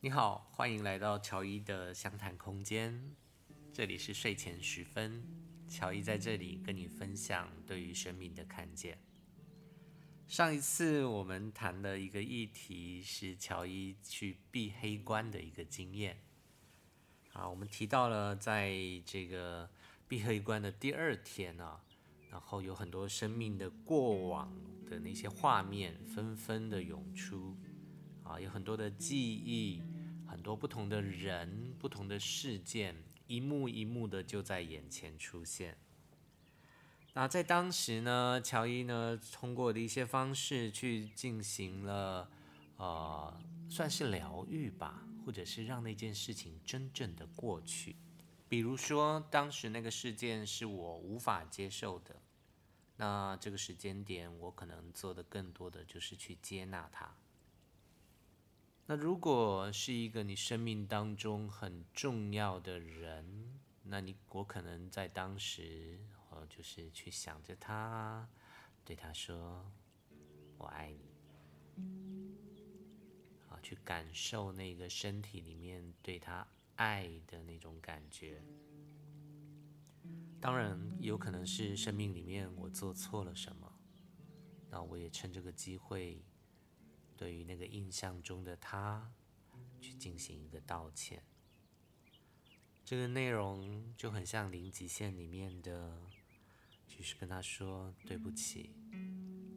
你好，欢迎来到乔伊的相谈空间。这里是睡前时分，乔伊在这里跟你分享对于生命的看见。上一次我们谈的一个议题是乔伊去闭黑关的一个经验。啊，我们提到了在这个闭黑关的第二天啊，然后有很多生命的过往的那些画面纷纷的涌出。啊，有很多的记忆，很多不同的人，不同的事件，一幕一幕的就在眼前出现。那在当时呢，乔伊呢，通过的一些方式去进行了，呃，算是疗愈吧，或者是让那件事情真正的过去。比如说，当时那个事件是我无法接受的，那这个时间点，我可能做的更多的就是去接纳它。那如果是一个你生命当中很重要的人，那你我可能在当时，呃，就是去想着他，对他说“我爱你”，啊，去感受那个身体里面对他爱的那种感觉。当然，有可能是生命里面我做错了什么，那我也趁这个机会。对于那个印象中的他，去进行一个道歉。这个内容就很像零极限里面的，就是跟他说对不起，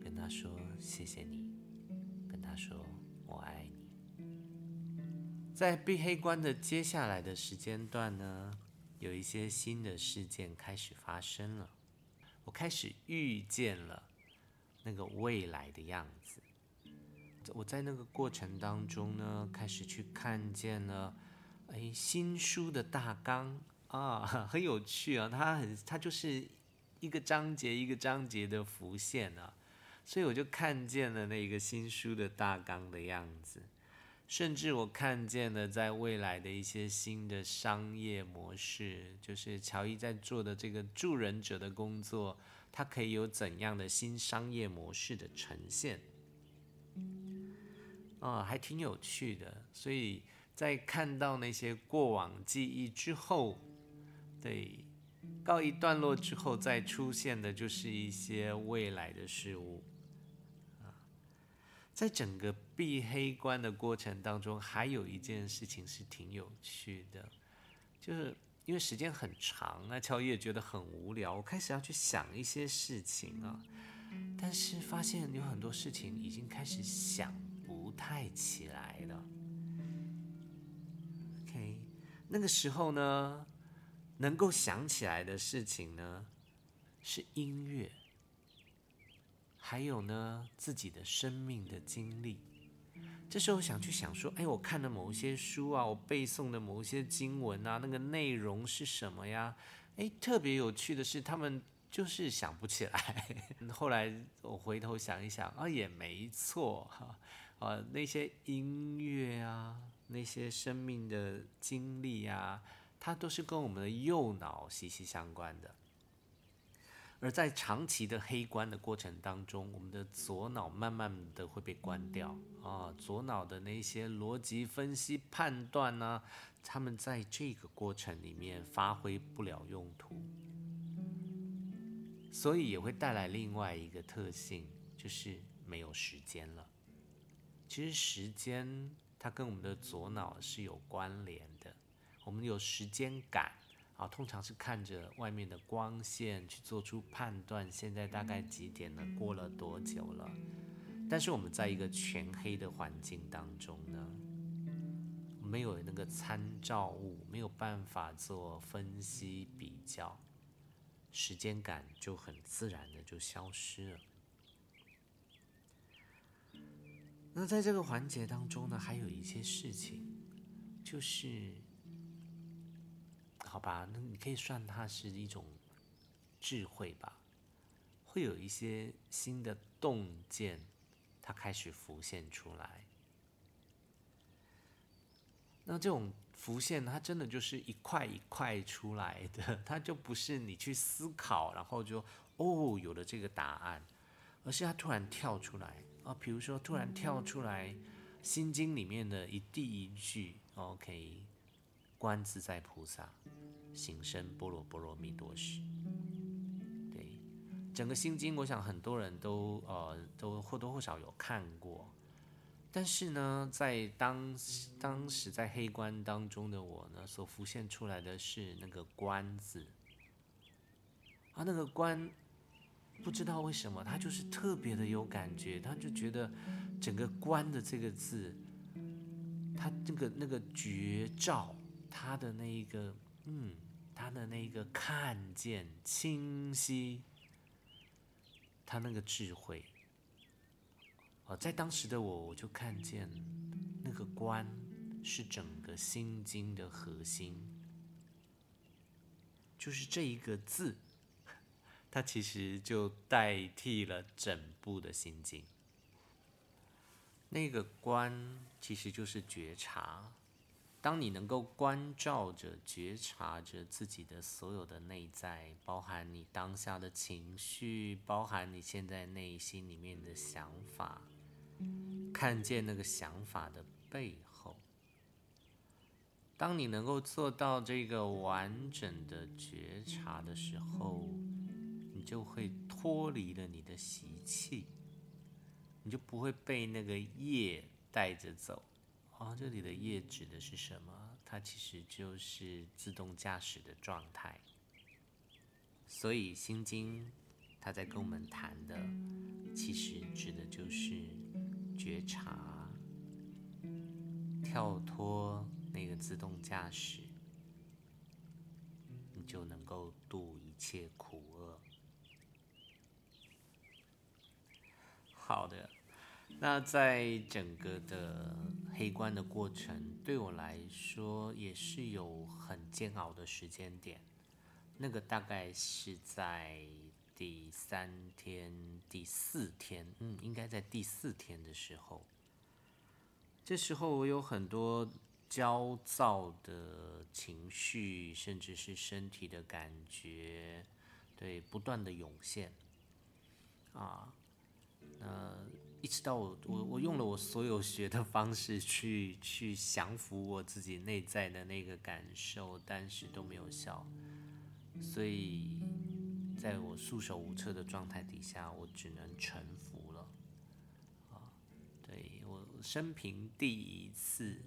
跟他说谢谢你，跟他说我爱你。在闭黑关的接下来的时间段呢，有一些新的事件开始发生了，我开始遇见了那个未来的样子。我在那个过程当中呢，开始去看见了，哎，新书的大纲啊，很有趣啊，它很，它就是一个章节一个章节的浮现啊，所以我就看见了那个新书的大纲的样子，甚至我看见了在未来的一些新的商业模式，就是乔伊在做的这个助人者的工作，它可以有怎样的新商业模式的呈现。啊、还挺有趣的。所以在看到那些过往记忆之后，对，告一段落之后，再出现的就是一些未来的事物。啊，在整个闭黑关的过程当中，还有一件事情是挺有趣的，就是因为时间很长，那乔伊也觉得很无聊，我开始要去想一些事情啊，但是发现有很多事情已经开始想。太起来了。OK，那个时候呢，能够想起来的事情呢，是音乐，还有呢自己的生命的经历。这时候想去想说，哎，我看了某些书啊，我背诵的某些经文啊，那个内容是什么呀？哎，特别有趣的是，他们就是想不起来。后来我回头想一想，啊，也没错哈。啊，那些音乐啊，那些生命的经历啊，它都是跟我们的右脑息息相关的。而在长期的黑关的过程当中，我们的左脑慢慢的会被关掉啊，左脑的那些逻辑分析判断呢，他们在这个过程里面发挥不了用途，所以也会带来另外一个特性，就是没有时间了。其实时间它跟我们的左脑是有关联的，我们有时间感啊，通常是看着外面的光线去做出判断，现在大概几点了，过了多久了。但是我们在一个全黑的环境当中呢，没有那个参照物，没有办法做分析比较，时间感就很自然的就消失了。那在这个环节当中呢，还有一些事情，就是，好吧，那你可以算它是一种智慧吧，会有一些新的洞见，它开始浮现出来。那这种浮现，它真的就是一块一块出来的，它就不是你去思考，然后就哦有了这个答案。而是它突然跳出来啊，比如说突然跳出来，心经里面的一第一句，OK，观自在菩萨，行深般若波罗蜜多时。对，整个心经，我想很多人都呃都或多或少有看过。但是呢，在当当时在黑关当中的我呢，所浮现出来的是那个“观”字，啊，那个“观”，不知道为什么，他就是特别的有感觉，他就觉得整个“观”的这个字，他那个那个觉照，他的那一个，嗯，他的那一个看见清晰，他那个智慧。在当时的我，我就看见那个观是整个心经的核心，就是这一个字，它其实就代替了整部的心经。那个观其实就是觉察，当你能够关照着、觉察着自己的所有的内在，包含你当下的情绪，包含你现在内心里面的想法。看见那个想法的背后，当你能够做到这个完整的觉察的时候，就会脱离了你的习气，你就不会被那个业带着走。啊、这里的业指的是什么？它其实就是自动驾驶的状态。所以《心经》它在跟我们谈的，其实指的就是。觉察，跳脱那个自动驾驶，你就能够度一切苦好的，那在整个的黑关的过程，对我来说也是有很煎熬的时间点。那个大概是在。第三天、第四天，嗯，应该在第四天的时候。这时候我有很多焦躁的情绪，甚至是身体的感觉，对，不断的涌现。啊，呃一直到我我我用了我所有学的方式去去降服我自己内在的那个感受，但是都没有效，所以。在我束手无策的状态底下，我只能臣服了。啊，对，我生平第一次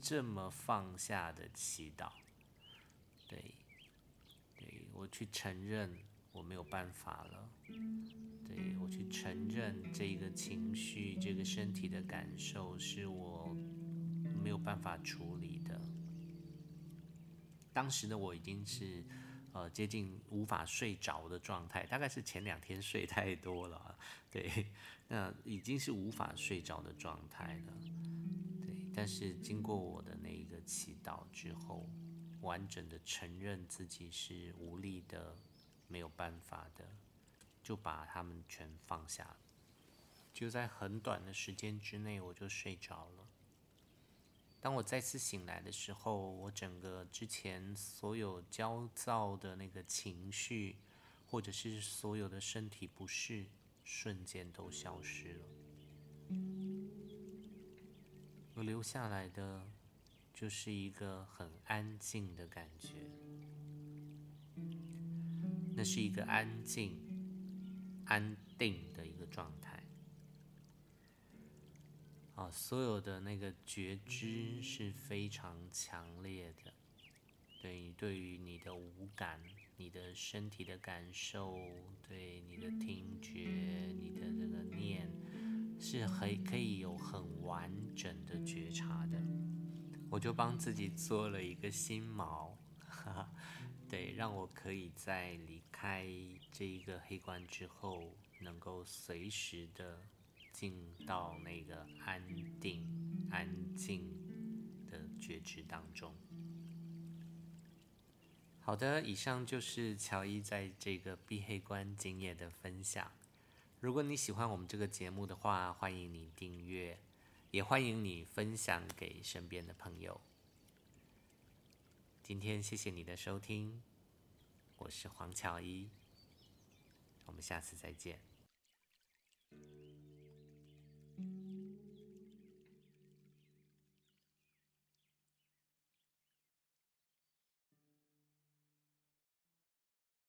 这么放下的祈祷。对，对，我去承认我没有办法了。对，我去承认这个情绪、这个身体的感受是我没有办法处理的。当时的我已经是。呃，接近无法睡着的状态，大概是前两天睡太多了，对，那已经是无法睡着的状态了，对。但是经过我的那一个祈祷之后，完整的承认自己是无力的，没有办法的，就把他们全放下了，就在很短的时间之内，我就睡着了。当我再次醒来的时候，我整个之前所有焦躁的那个情绪，或者是所有的身体不适，瞬间都消失了。我留下来的就是一个很安静的感觉，那是一个安静、安定的一个状态。啊，所有的那个觉知是非常强烈的，对，对于你的五感、你的身体的感受，对你的听觉、你的这个念，是很可以有很完整的觉察的。我就帮自己做了一个心锚，对，让我可以在离开这一个黑关之后，能够随时的。进到那个安定、安静的觉知当中。好的，以上就是乔伊在这个闭黑关经验的分享。如果你喜欢我们这个节目的话，欢迎你订阅，也欢迎你分享给身边的朋友。今天谢谢你的收听，我是黄乔伊，我们下次再见。